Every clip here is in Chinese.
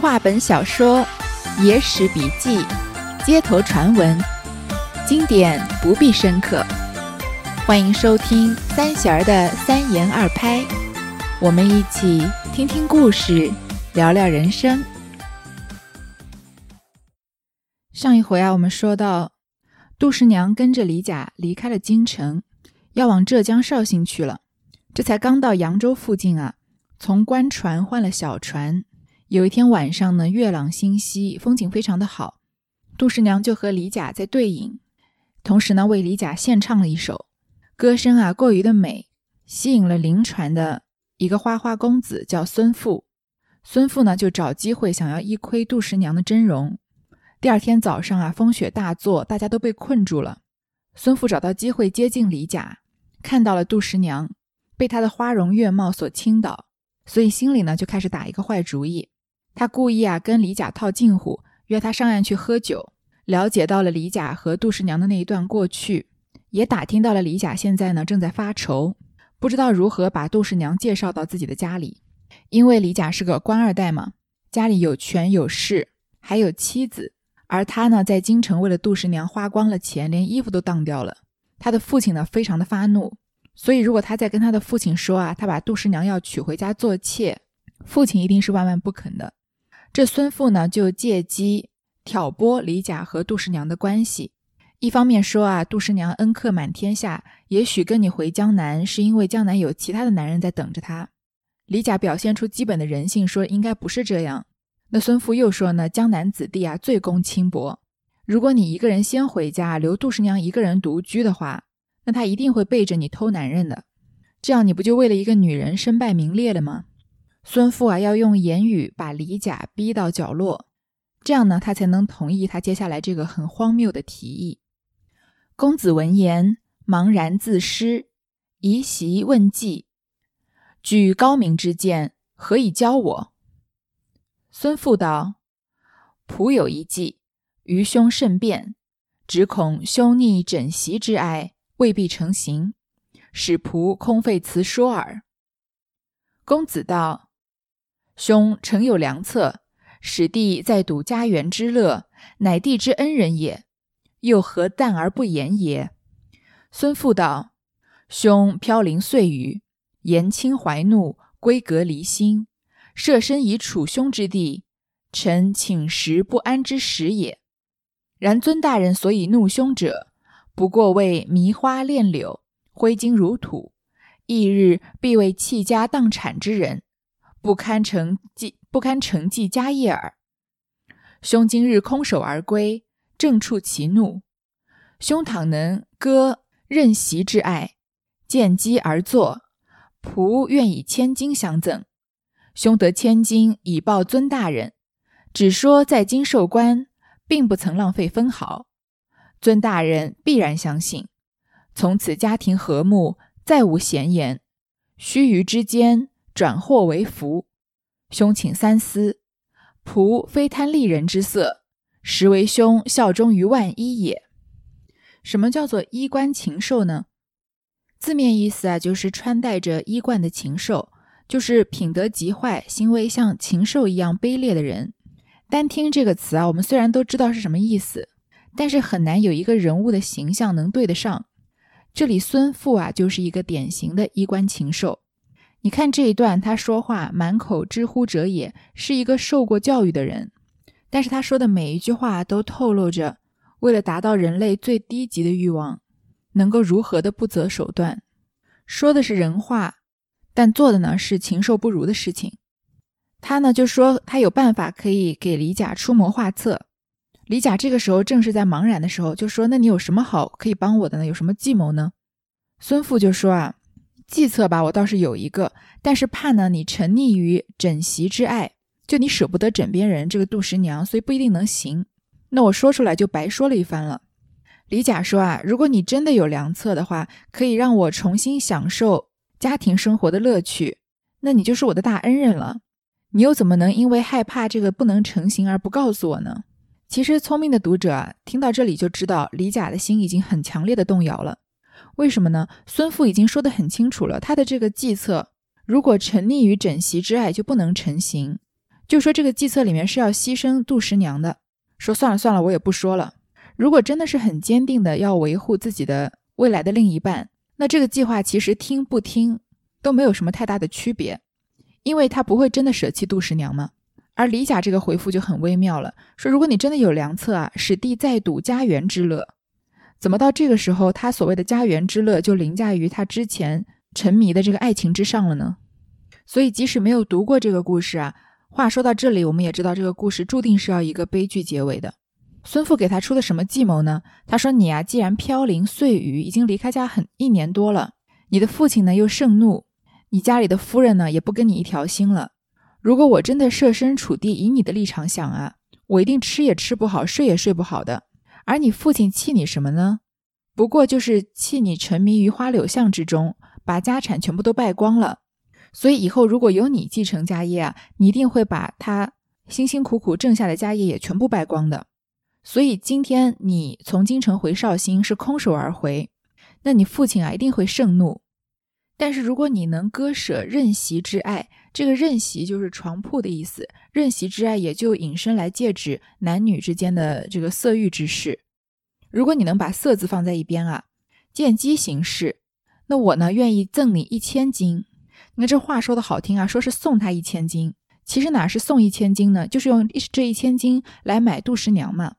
话本小说、野史笔记、街头传闻，经典不必深刻。欢迎收听三弦儿的三言二拍，我们一起听听故事，聊聊人生。上一回啊，我们说到杜十娘跟着李甲离开了京城，要往浙江绍兴去了。这才刚到扬州附近啊，从官船换了小船。有一天晚上呢，月朗星稀，风景非常的好。杜十娘就和李甲在对饮，同时呢为李甲献唱了一首歌声啊，过于的美，吸引了临船的一个花花公子，叫孙富。孙富呢就找机会想要一窥杜十娘的真容。第二天早上啊，风雪大作，大家都被困住了。孙富找到机会接近李甲，看到了杜十娘。被她的花容月貌所倾倒，所以心里呢就开始打一个坏主意。他故意啊跟李甲套近乎，约他上岸去喝酒。了解到了李甲和杜十娘的那一段过去，也打听到了李甲现在呢正在发愁，不知道如何把杜十娘介绍到自己的家里。因为李甲是个官二代嘛，家里有权有势，还有妻子。而他呢在京城为了杜十娘花光了钱，连衣服都当掉了。他的父亲呢非常的发怒。所以，如果他在跟他的父亲说啊，他把杜十娘要娶回家做妾，父亲一定是万万不肯的。这孙父呢，就借机挑拨李甲和杜十娘的关系。一方面说啊，杜十娘恩客满天下，也许跟你回江南是因为江南有其他的男人在等着她。李甲表现出基本的人性，说应该不是这样。那孙父又说呢，江南子弟啊，最攻轻薄。如果你一个人先回家，留杜十娘一个人独居的话。那她一定会背着你偷男人的，这样你不就为了一个女人身败名裂了吗？孙富啊，要用言语把李甲逼到角落，这样呢，他才能同意他接下来这个很荒谬的提议。公子闻言，茫然自失，移席问计，举高明之见，何以教我？孙富道：“仆有一计，愚兄慎变，只恐兄逆枕席之爱。”未必成行，使仆空费辞说耳。公子道：“兄诚有良策，使弟在睹家园之乐，乃弟之恩人也，又何淡而不言也？”孙父道：“兄飘零岁余，言轻怀怒，归阁离心，设身以处兄之地，臣寝食不安之时也。然尊大人所以怒兄者。”不过为迷花恋柳，挥金如土，翌日必为弃家荡产之人，不堪承继不堪承继家业耳。兄今日空手而归，正触其怒。兄倘能割任席之爱，见机而作，仆愿以千金相赠。兄得千金以报尊大人，只说在京授官，并不曾浪费分毫。尊大人必然相信，从此家庭和睦，再无闲言。须臾之间，转祸为福。兄请三思，仆非贪利人之色，实为兄效忠于万一也。什么叫做衣冠禽兽呢？字面意思啊，就是穿戴着衣冠的禽兽，就是品德极坏、行为像禽兽一样卑劣的人。单听这个词啊，我们虽然都知道是什么意思。但是很难有一个人物的形象能对得上。这里孙富啊，就是一个典型的衣冠禽兽。你看这一段，他说话满口“知乎者也”，是一个受过教育的人。但是他说的每一句话都透露着，为了达到人类最低级的欲望，能够如何的不择手段。说的是人话，但做的呢是禽兽不如的事情。他呢就说他有办法可以给李甲出谋划策。李甲这个时候正是在茫然的时候，就说：“那你有什么好可以帮我的呢？有什么计谋呢？”孙富就说：“啊，计策吧，我倒是有一个，但是怕呢你沉溺于枕席之爱，就你舍不得枕边人这个杜十娘，所以不一定能行。那我说出来就白说了一番了。”李甲说：“啊，如果你真的有良策的话，可以让我重新享受家庭生活的乐趣，那你就是我的大恩人了。你又怎么能因为害怕这个不能成行而不告诉我呢？”其实，聪明的读者啊，听到这里就知道李甲的心已经很强烈的动摇了。为什么呢？孙富已经说得很清楚了，他的这个计策，如果沉溺于枕席之爱，就不能成行。就说这个计策里面是要牺牲杜十娘的。说算了算了，我也不说了。如果真的是很坚定的要维护自己的未来的另一半，那这个计划其实听不听都没有什么太大的区别，因为他不会真的舍弃杜十娘嘛。而李甲这个回复就很微妙了，说如果你真的有良策啊，使弟再睹家园之乐，怎么到这个时候他所谓的家园之乐就凌驾于他之前沉迷的这个爱情之上了呢？所以即使没有读过这个故事啊。话说到这里，我们也知道这个故事注定是要一个悲剧结尾的。孙父给他出的什么计谋呢？他说：“你啊，既然飘零碎语，已经离开家很一年多了，你的父亲呢又盛怒，你家里的夫人呢也不跟你一条心了。如果我真的设身处地以你的立场想啊，我一定吃也吃不好，睡也睡不好的。而你父亲气你什么呢？不过就是气你沉迷于花柳巷之中，把家产全部都败光了。”所以以后如果有你继承家业啊，你一定会把他辛辛苦苦挣下的家业也全部败光的。所以今天你从京城回绍兴是空手而回，那你父亲啊一定会盛怒。但是如果你能割舍任席之爱，这个任席就是床铺的意思，任席之爱也就引申来借指男女之间的这个色欲之事。如果你能把色字放在一边啊，见机行事，那我呢愿意赠你一千金。你看这话说的好听啊，说是送他一千金，其实哪是送一千金呢？就是用这一千金来买杜十娘嘛。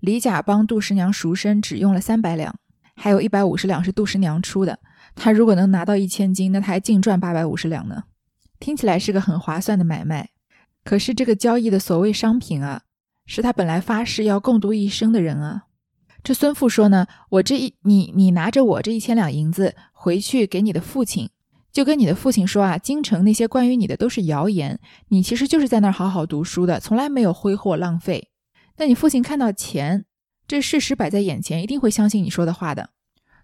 李甲帮杜十娘赎身只用了三百两，还有一百五十两是杜十娘出的。他如果能拿到一千金，那他还净赚八百五十两呢。听起来是个很划算的买卖。可是这个交易的所谓商品啊，是他本来发誓要共度一生的人啊。这孙父说呢，我这一你你拿着我这一千两银子回去给你的父亲。就跟你的父亲说啊，京城那些关于你的都是谣言，你其实就是在那儿好好读书的，从来没有挥霍浪费。那你父亲看到钱，这事实摆在眼前，一定会相信你说的话的。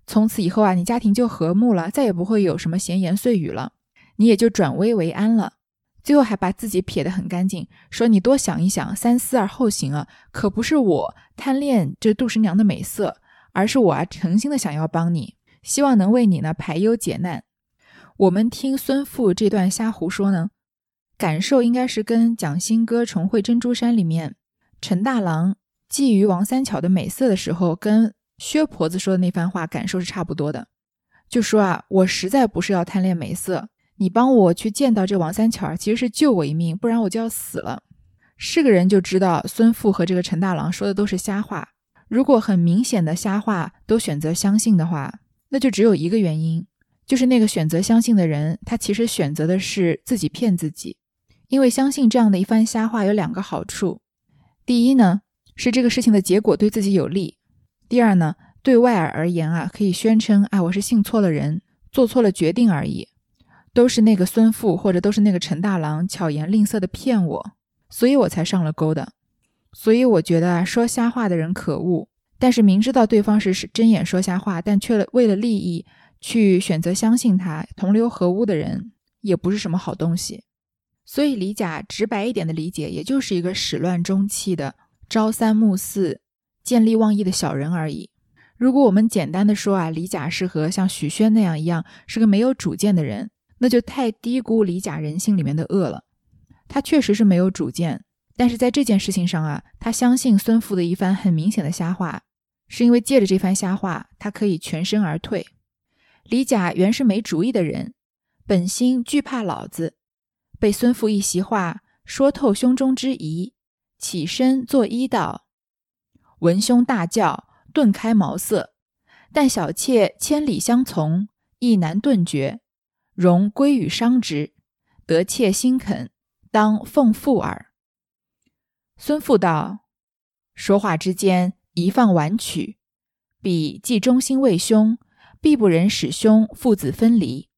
从此以后啊，你家庭就和睦了，再也不会有什么闲言碎语了，你也就转危为安了。最后还把自己撇得很干净，说你多想一想，三思而后行啊，可不是我贪恋这杜十娘的美色，而是我啊诚心的想要帮你，希望能为你呢排忧解难。我们听孙父这段瞎胡说呢，感受应该是跟蒋新歌重会珍珠山里面陈大郎觊觎王三巧的美色的时候，跟薛婆子说的那番话感受是差不多的。就说啊，我实在不是要贪恋美色，你帮我去见到这王三巧，其实是救我一命，不然我就要死了。是个人就知道孙父和这个陈大郎说的都是瞎话。如果很明显的瞎话都选择相信的话，那就只有一个原因。就是那个选择相信的人，他其实选择的是自己骗自己，因为相信这样的一番瞎话有两个好处：第一呢，是这个事情的结果对自己有利；第二呢，对外而言啊，可以宣称啊，我是信错了人，做错了决定而已，都是那个孙父或者都是那个陈大郎巧言令色的骗我，所以我才上了钩的。所以我觉得啊，说瞎话的人可恶，但是明知道对方是是睁眼说瞎话，但却为了利益。去选择相信他同流合污的人，也不是什么好东西。所以李甲直白一点的理解，也就是一个始乱终弃的朝三暮四、见利忘义的小人而已。如果我们简单的说啊，李甲是和像许宣那样一样，是个没有主见的人，那就太低估李甲人性里面的恶了。他确实是没有主见，但是在这件事情上啊，他相信孙父的一番很明显的瞎话，是因为借着这番瞎话，他可以全身而退。李甲原是没主意的人，本心惧怕老子，被孙父一席话说透胸中之疑，起身作揖道：“闻兄大叫，顿开茅塞，但小妾千里相从，亦难顿绝，容归与商之，得妾心肯，当奉父耳。”孙父道：“说话之间，宜放婉曲，彼既忠心为兄。”必不忍使兄父子分离，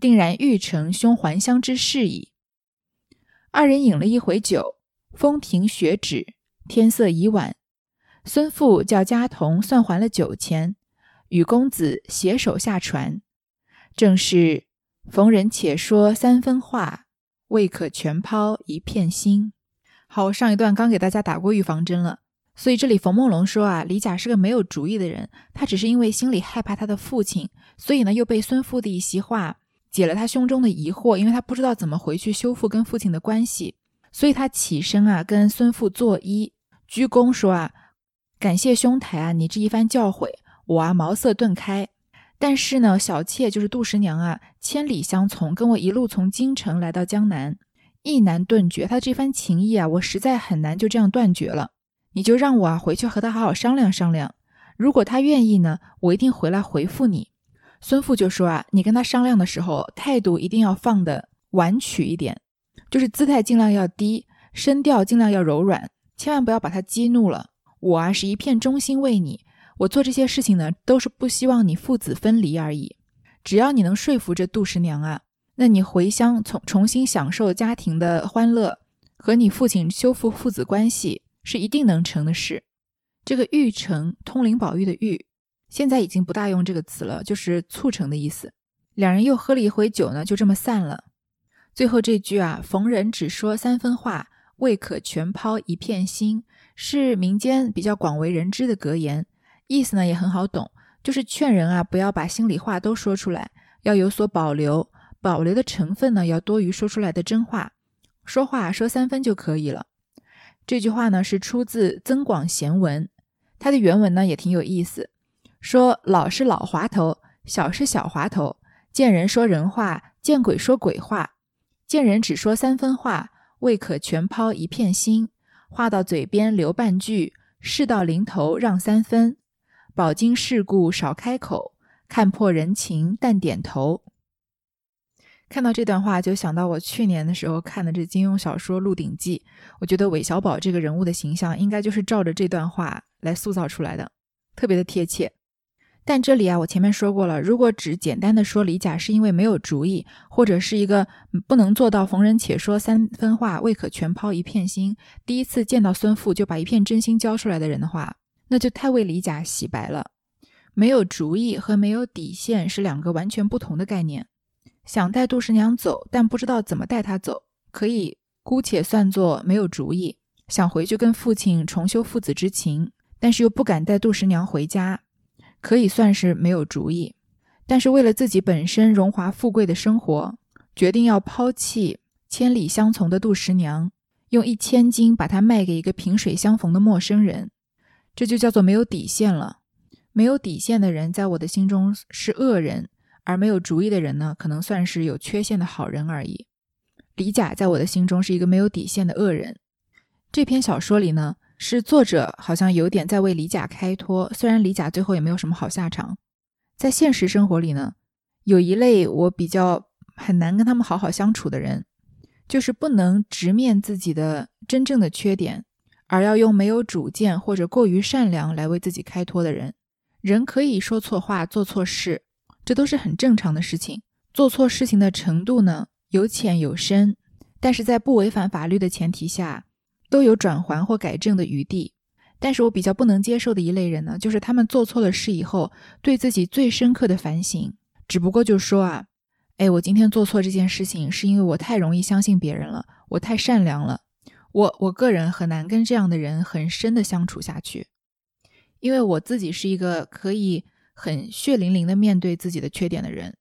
定然欲成兄还乡之事矣。二人饮了一回酒，风停雪止，天色已晚。孙父叫家童算还了酒钱，与公子携手下船。正是逢人且说三分话，未可全抛一片心。好，上一段刚给大家打过预防针了。所以这里冯梦龙说啊，李甲是个没有主意的人，他只是因为心里害怕他的父亲，所以呢又被孙父的一席话解了他胸中的疑惑，因为他不知道怎么回去修复跟父亲的关系，所以他起身啊，跟孙父作揖，鞠躬说啊：“感谢兄台啊，你这一番教诲，我啊茅塞顿开。但是呢，小妾就是杜十娘啊，千里相从，跟我一路从京城来到江南，意难断绝。他这番情谊啊，我实在很难就这样断绝了。你就让我啊回去和他好好商量商量。如果他愿意呢，我一定回来回复你。”孙父就说啊，你跟他商量的时候，态度一定要放的婉曲一点。就是姿态尽量要低，声调尽量要柔软，千万不要把他激怒了。我啊是一片忠心为你，我做这些事情呢，都是不希望你父子分离而已。只要你能说服这杜十娘啊，那你回乡重重新享受家庭的欢乐，和你父亲修复父子关系是一定能成的事。这个玉成，通灵宝玉的玉，现在已经不大用这个词了，就是促成的意思。两人又喝了一回酒呢，就这么散了。最后这句啊，逢人只说三分话，未可全抛一片心，是民间比较广为人知的格言。意思呢也很好懂，就是劝人啊不要把心里话都说出来，要有所保留，保留的成分呢要多于说出来的真话。说话说三分就可以了。这句话呢是出自《增广贤文》，它的原文呢也挺有意思，说老是老滑头，小是小滑头，见人说人话，见鬼说鬼话。见人只说三分话，未可全抛一片心。话到嘴边留半句，事到临头让三分。饱经世故少开口，看破人情淡点头。看到这段话，就想到我去年的时候看的这金庸小说《鹿鼎记》，我觉得韦小宝这个人物的形象应该就是照着这段话来塑造出来的，特别的贴切。但这里啊，我前面说过了，如果只简单的说李甲是因为没有主意，或者是一个不能做到逢人且说三分话，未可全抛一片心，第一次见到孙父就把一片真心交出来的人的话，那就太为李甲洗白了。没有主意和没有底线是两个完全不同的概念。想带杜十娘走，但不知道怎么带她走，可以姑且算作没有主意。想回去跟父亲重修父子之情，但是又不敢带杜十娘回家。可以算是没有主意，但是为了自己本身荣华富贵的生活，决定要抛弃千里相从的杜十娘，用一千金把她卖给一个萍水相逢的陌生人，这就叫做没有底线了。没有底线的人，在我的心中是恶人，而没有主意的人呢，可能算是有缺陷的好人而已。李甲在我的心中是一个没有底线的恶人。这篇小说里呢。是作者好像有点在为李甲开脱，虽然李甲最后也没有什么好下场。在现实生活里呢，有一类我比较很难跟他们好好相处的人，就是不能直面自己的真正的缺点，而要用没有主见或者过于善良来为自己开脱的人。人可以说错话、做错事，这都是很正常的事情。做错事情的程度呢，有浅有深，但是在不违反法律的前提下。都有转还或改正的余地，但是我比较不能接受的一类人呢，就是他们做错了事以后，对自己最深刻的反省，只不过就说啊，哎，我今天做错这件事情，是因为我太容易相信别人了，我太善良了，我我个人很难跟这样的人很深的相处下去，因为我自己是一个可以很血淋淋的面对自己的缺点的人，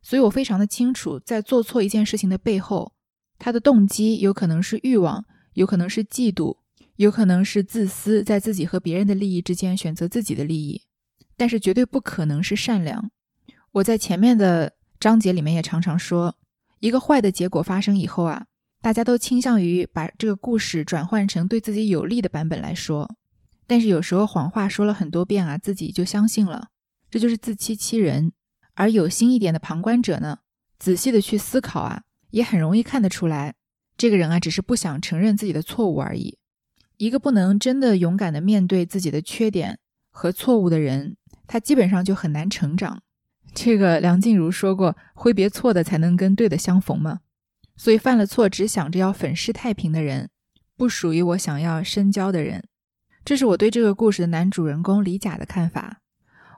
所以我非常的清楚，在做错一件事情的背后，他的动机有可能是欲望。有可能是嫉妒，有可能是自私，在自己和别人的利益之间选择自己的利益，但是绝对不可能是善良。我在前面的章节里面也常常说，一个坏的结果发生以后啊，大家都倾向于把这个故事转换成对自己有利的版本来说，但是有时候谎话说了很多遍啊，自己就相信了，这就是自欺欺人。而有心一点的旁观者呢，仔细的去思考啊，也很容易看得出来。这个人啊，只是不想承认自己的错误而已。一个不能真的勇敢的面对自己的缺点和错误的人，他基本上就很难成长。这个梁静茹说过：“挥别错的，才能跟对的相逢嘛。”所以犯了错只想着要粉饰太平的人，不属于我想要深交的人。这是我对这个故事的男主人公李甲的看法。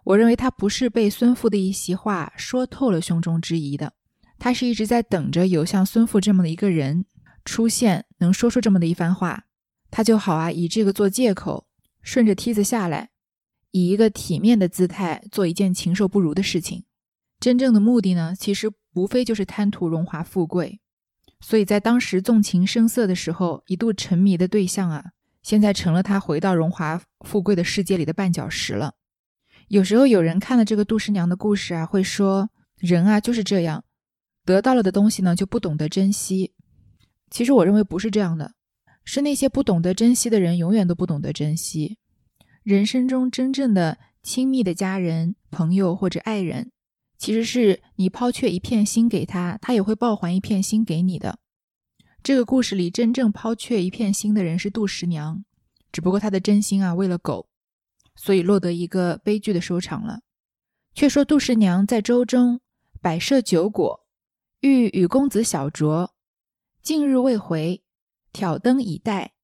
我认为他不是被孙父的一席话说透了胸中之疑的，他是一直在等着有像孙父这么的一个人。出现能说出这么的一番话，他就好啊，以这个做借口，顺着梯子下来，以一个体面的姿态做一件禽兽不如的事情。真正的目的呢，其实无非就是贪图荣华富贵。所以在当时纵情声色的时候，一度沉迷的对象啊，现在成了他回到荣华富贵的世界里的绊脚石了。有时候有人看了这个杜十娘的故事啊，会说人啊就是这样，得到了的东西呢就不懂得珍惜。其实我认为不是这样的，是那些不懂得珍惜的人永远都不懂得珍惜。人生中真正的亲密的家人、朋友或者爱人，其实是你抛却一片心给他，他也会报还一片心给你的。这个故事里真正抛却一片心的人是杜十娘，只不过她的真心啊为了狗。所以落得一个悲剧的收场了。却说杜十娘在舟中摆设酒果，欲与公子小酌，近日未回，挑灯以待。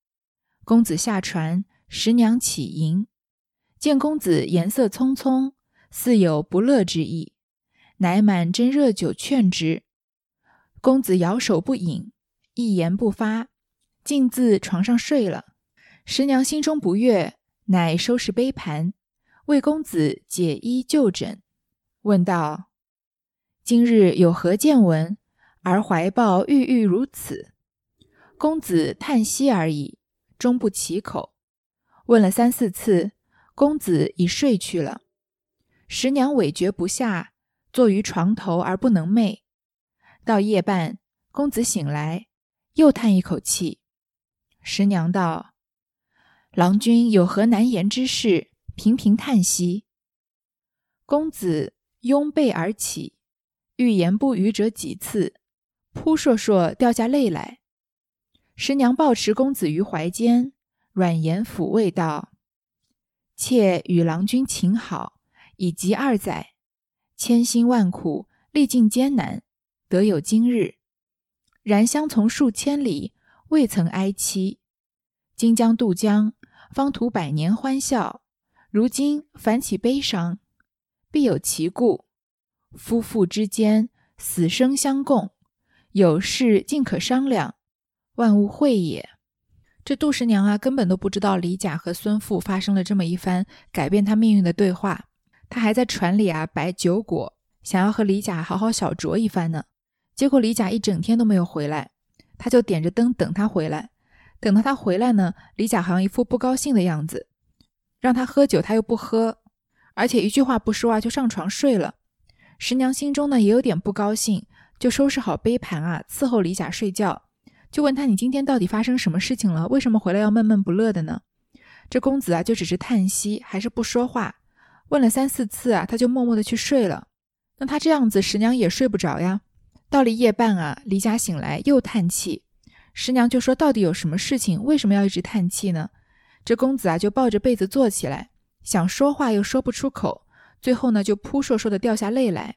公子下船，十娘起迎，见公子颜色匆匆，似有不乐之意，乃满斟热酒劝之。公子摇手不饮，一言不发，径自床上睡了。十娘心中不悦。乃收拾杯盘，为公子解衣就枕，问道：“今日有何见闻？而怀抱郁郁如此？”公子叹息而已，终不启口。问了三四次，公子已睡去了。十娘委决不下，坐于床头而不能寐。到夜半，公子醒来，又叹一口气。十娘道。郎君有何难言之事？频频叹息。公子拥被而起，欲言不语者几次，扑簌簌掉下泪来。十娘抱持公子于怀间，软言抚慰道：“妾与郎君情好，已及二载，千辛万苦，历尽艰难，得有今日。然相从数千里，未曾哀戚。今将渡江。”方图百年欢笑，如今反起悲伤，必有其故。夫妇之间，死生相共，有事尽可商量，万物会也。这杜十娘啊，根本都不知道李甲和孙富发生了这么一番改变他命运的对话。他还在船里啊摆酒果，想要和李甲好好小酌一番呢。结果李甲一整天都没有回来，他就点着灯等他回来。等到他回来呢，李甲好像一副不高兴的样子，让他喝酒他又不喝，而且一句话不说啊就上床睡了。十娘心中呢也有点不高兴，就收拾好杯盘啊伺候李甲睡觉，就问他你今天到底发生什么事情了？为什么回来要闷闷不乐的呢？这公子啊就只是叹息，还是不说话。问了三四次啊，他就默默的去睡了。那他这样子，十娘也睡不着呀。到了夜半啊，离家醒来又叹气。十娘就说：“到底有什么事情？为什么要一直叹气呢？”这公子啊，就抱着被子坐起来，想说话又说不出口，最后呢，就扑簌簌的掉下泪来。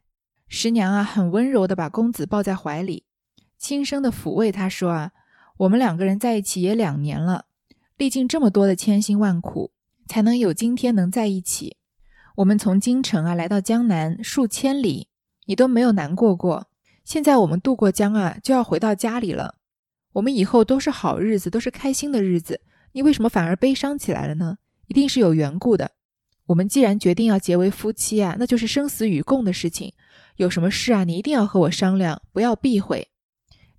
十娘啊，很温柔的把公子抱在怀里，轻声的抚慰他说：“啊，我们两个人在一起也两年了，历尽这么多的千辛万苦，才能有今天能在一起。我们从京城啊来到江南数千里，你都没有难过过。现在我们渡过江啊，就要回到家里了。”我们以后都是好日子，都是开心的日子，你为什么反而悲伤起来了呢？一定是有缘故的。我们既然决定要结为夫妻啊，那就是生死与共的事情。有什么事啊，你一定要和我商量，不要避讳。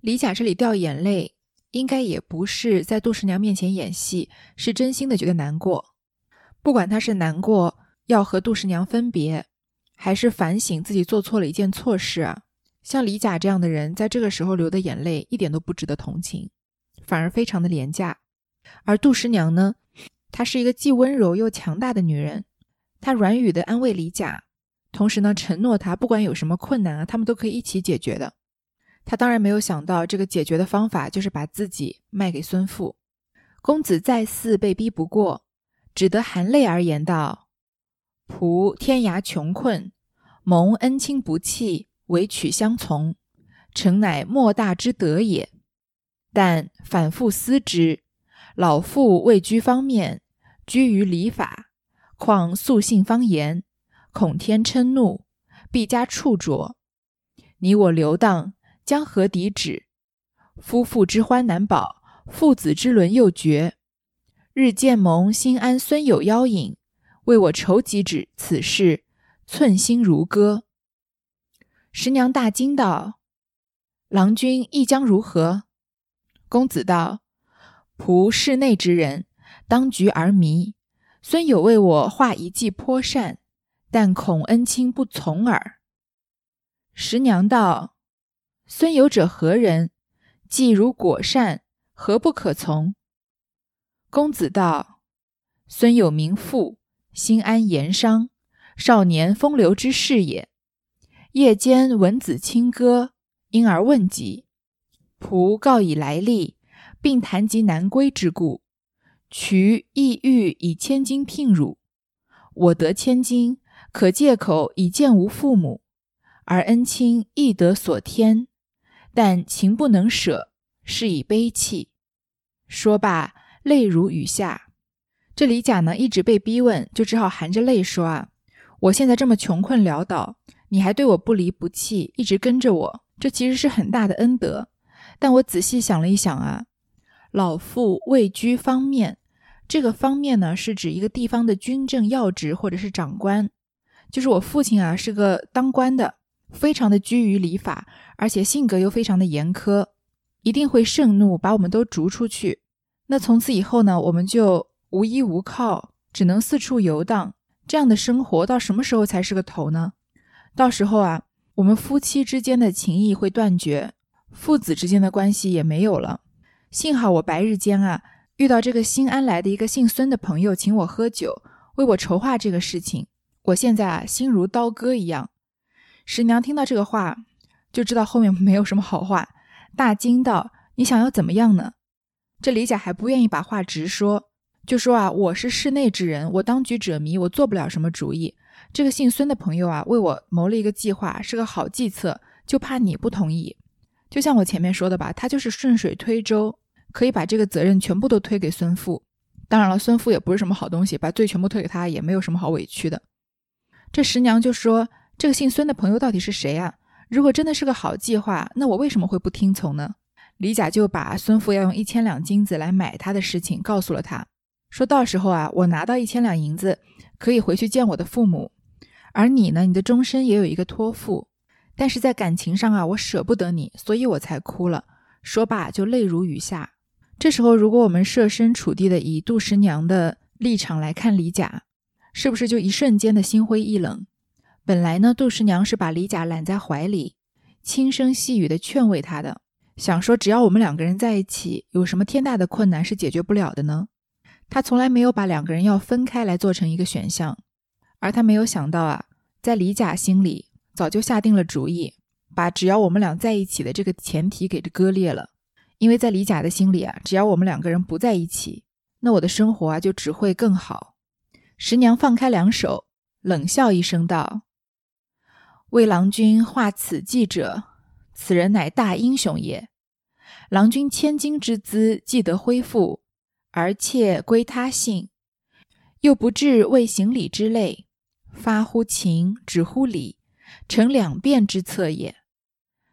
李甲这里掉眼泪，应该也不是在杜十娘面前演戏，是真心的觉得难过。不管他是难过要和杜十娘分别，还是反省自己做错了一件错事啊。像李甲这样的人，在这个时候流的眼泪一点都不值得同情，反而非常的廉价。而杜十娘呢，她是一个既温柔又强大的女人，她软语的安慰李甲，同时呢，承诺他不管有什么困难啊，他们都可以一起解决的。她当然没有想到，这个解决的方法就是把自己卖给孙富。公子再四被逼不过，只得含泪而言道：“仆天涯穷困，蒙恩亲不弃。”委曲相从，诚乃莫大之德也。但反复思之，老妇位居方面，居于礼法，况素性方言，恐天嗔怒，必加处着。你我流荡，将何抵止？夫妇之欢难保，父子之伦又绝。日渐蒙心安，孙有妖影，为我筹几止此事，寸心如割。十娘大惊道：“郎君意将如何？”公子道：“仆室内之人，当局而迷。孙有为我画一计颇善，但恐恩卿不从耳。”十娘道：“孙有者何人？计如果善，何不可从？”公子道：“孙有名父，心安言商，少年风流之士也。夜间闻子清歌，因而问及。仆告以来历，并谈及南归之故。渠意欲以千金聘汝，我得千金，可借口以见吾父母。”而恩亲亦得所天，但情不能舍，是以悲泣。说罢，泪如雨下。这李甲呢，一直被逼问，就只好含着泪说：“啊，我现在这么穷困潦倒，你还对我不离不弃，一直跟着我，这其实是很大的恩德。但我仔细想了一想啊，老父位居方面，这个方面呢，是指一个地方的军政要职或者是长官，就是我父亲啊，是个当官的。”非常的拘于礼法，而且性格又非常的严苛，一定会盛怒，把我们都逐出去。那从此以后呢，我们就无依无靠，只能四处游荡。这样的生活到什么时候才是个头呢？到时候啊，我们夫妻之间的情谊会断绝，父子之间的关系也没有了。幸好我白日间啊，遇到这个新安来的一个姓孙的朋友，请我喝酒，为我筹划这个事情。我现在啊，心如刀割一样。十娘听到这个话，就知道后面没有什么好话，大惊道：“你想要怎么样呢？”这李甲还不愿意把话直说，就说：“啊，我是室内之人，我当局者迷，我做不了什么主意。这个姓孙的朋友啊，为我谋了一个计划，是个好计策，就怕你不同意。就像我前面说的吧，他就是顺水推舟，可以把这个责任全部都推给孙父。当然了，孙父也不是什么好东西，把罪全部推给他，也没有什么好委屈的。这十娘就说。”这个姓孙的朋友到底是谁啊？如果真的是个好计划，那我为什么会不听从呢？李甲就把孙父要用一千两金子来买他的事情告诉了他，说到时候啊，我拿到一千两银子，可以回去见我的父母。而你呢，你的终身也有一个托付，但是在感情上啊，我舍不得你，所以我才哭了。说罢就泪如雨下。这时候，如果我们设身处地的以杜十娘的立场来看李甲，是不是就一瞬间的心灰意冷？本来呢，杜十娘是把李甲揽在怀里，轻声细语的劝慰他的，想说只要我们两个人在一起，有什么天大的困难是解决不了的呢？他从来没有把两个人要分开来做成一个选项，而他没有想到啊，在李甲心里早就下定了主意，把只要我们俩在一起的这个前提给割裂了。因为在李甲的心里啊，只要我们两个人不在一起，那我的生活啊就只会更好。十娘放开两手，冷笑一声道。为郎君画此计者，此人乃大英雄也。郎君千金之资既得恢复，而妾归他姓，又不至为行礼之累，发乎情，止乎礼，成两便之策也。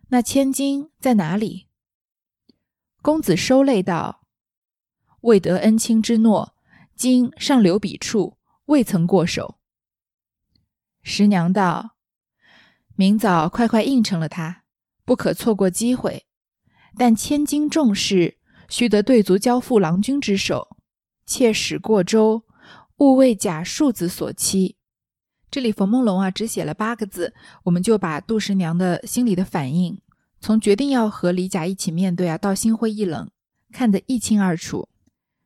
那千金在哪里？公子收泪道：“未得恩卿之诺，今尚留笔处，未曾过手。”十娘道。明早快快应承了他，不可错过机会。但千金重事，须得对足交付郎君之手。切使过州，勿为假庶子所欺。这里冯梦龙啊，只写了八个字，我们就把杜十娘的心里的反应，从决定要和李甲一起面对啊，到心灰意冷，看得一清二楚。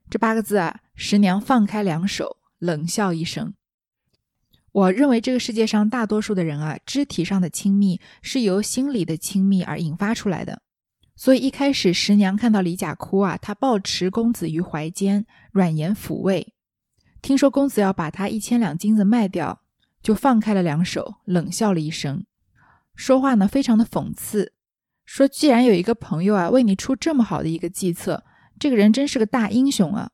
这八个字啊，十娘放开两手，冷笑一声。我认为这个世界上大多数的人啊，肢体上的亲密是由心理的亲密而引发出来的。所以一开始十娘看到李甲哭啊，她抱持公子于怀间，软言抚慰。听说公子要把他一千两金子卖掉，就放开了两手，冷笑了一声，说话呢非常的讽刺，说既然有一个朋友啊为你出这么好的一个计策，这个人真是个大英雄啊。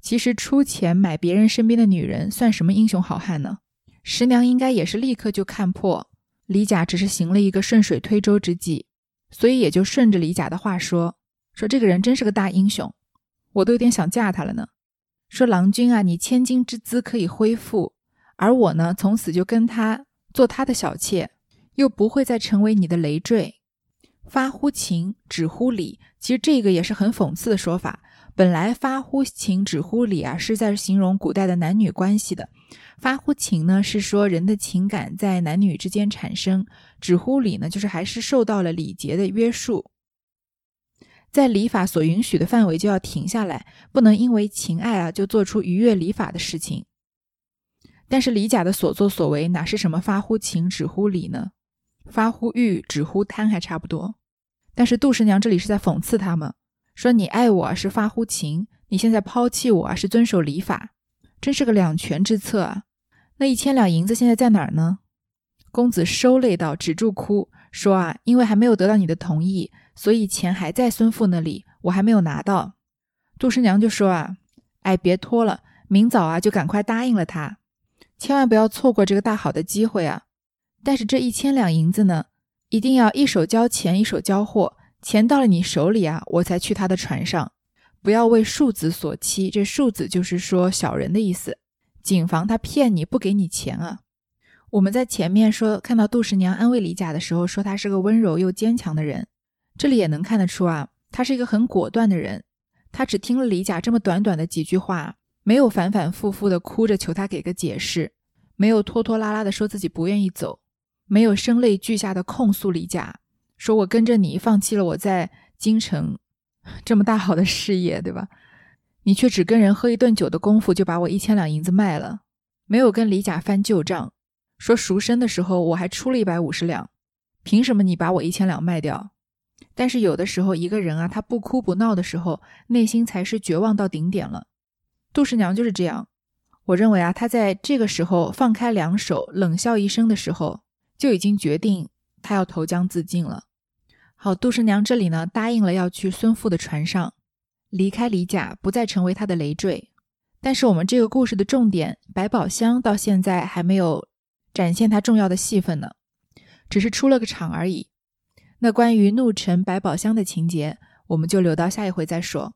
其实出钱买别人身边的女人，算什么英雄好汉呢？十娘应该也是立刻就看破李甲只是行了一个顺水推舟之计，所以也就顺着李甲的话说：“说这个人真是个大英雄，我都有点想嫁他了呢。说郎君啊，你千金之资可以恢复，而我呢，从此就跟他做他的小妾，又不会再成为你的累赘。发乎情，止乎礼。其实这个也是很讽刺的说法。本来发乎情，止乎礼啊，是在形容古代的男女关系的。发乎情呢，是说人的情感在男女之间产生；止乎礼呢，就是还是受到了礼节的约束，在礼法所允许的范围就要停下来，不能因为情爱啊就做出逾越礼法的事情。但是李甲的所作所为哪是什么发乎情，止乎礼呢？发乎欲，止乎贪还差不多。但是杜十娘这里是在讽刺他们，说你爱我是发乎情，你现在抛弃我是遵守礼法，真是个两全之策啊！那一千两银子现在在哪儿呢？公子收泪道：“止住哭，说啊，因为还没有得到你的同意，所以钱还在孙父那里，我还没有拿到。”杜十娘就说啊：“哎，别拖了，明早啊就赶快答应了他，千万不要错过这个大好的机会啊！但是这一千两银子呢，一定要一手交钱一手交货，钱到了你手里啊，我才去他的船上，不要为庶子所欺。这庶子就是说小人的意思。”谨防他骗你不给你钱啊！我们在前面说看到杜十娘安慰李甲的时候，说他是个温柔又坚强的人，这里也能看得出啊，他是一个很果断的人。他只听了李甲这么短短的几句话，没有反反复复的哭着求他给个解释，没有拖拖拉拉的说自己不愿意走，没有声泪俱下的控诉李甲，说我跟着你放弃了我在京城这么大好的事业，对吧？你却只跟人喝一顿酒的功夫，就把我一千两银子卖了，没有跟李甲翻旧账，说赎身的时候我还出了一百五十两，凭什么你把我一千两卖掉？但是有的时候一个人啊，他不哭不闹的时候，内心才是绝望到顶点了。杜十娘就是这样，我认为啊，她在这个时候放开两手，冷笑一声的时候，就已经决定她要投江自尽了。好，杜十娘这里呢，答应了要去孙父的船上。离开李甲，不再成为他的累赘。但是我们这个故事的重点，百宝箱到现在还没有展现他重要的戏份呢，只是出了个场而已。那关于怒沉百宝箱的情节，我们就留到下一回再说。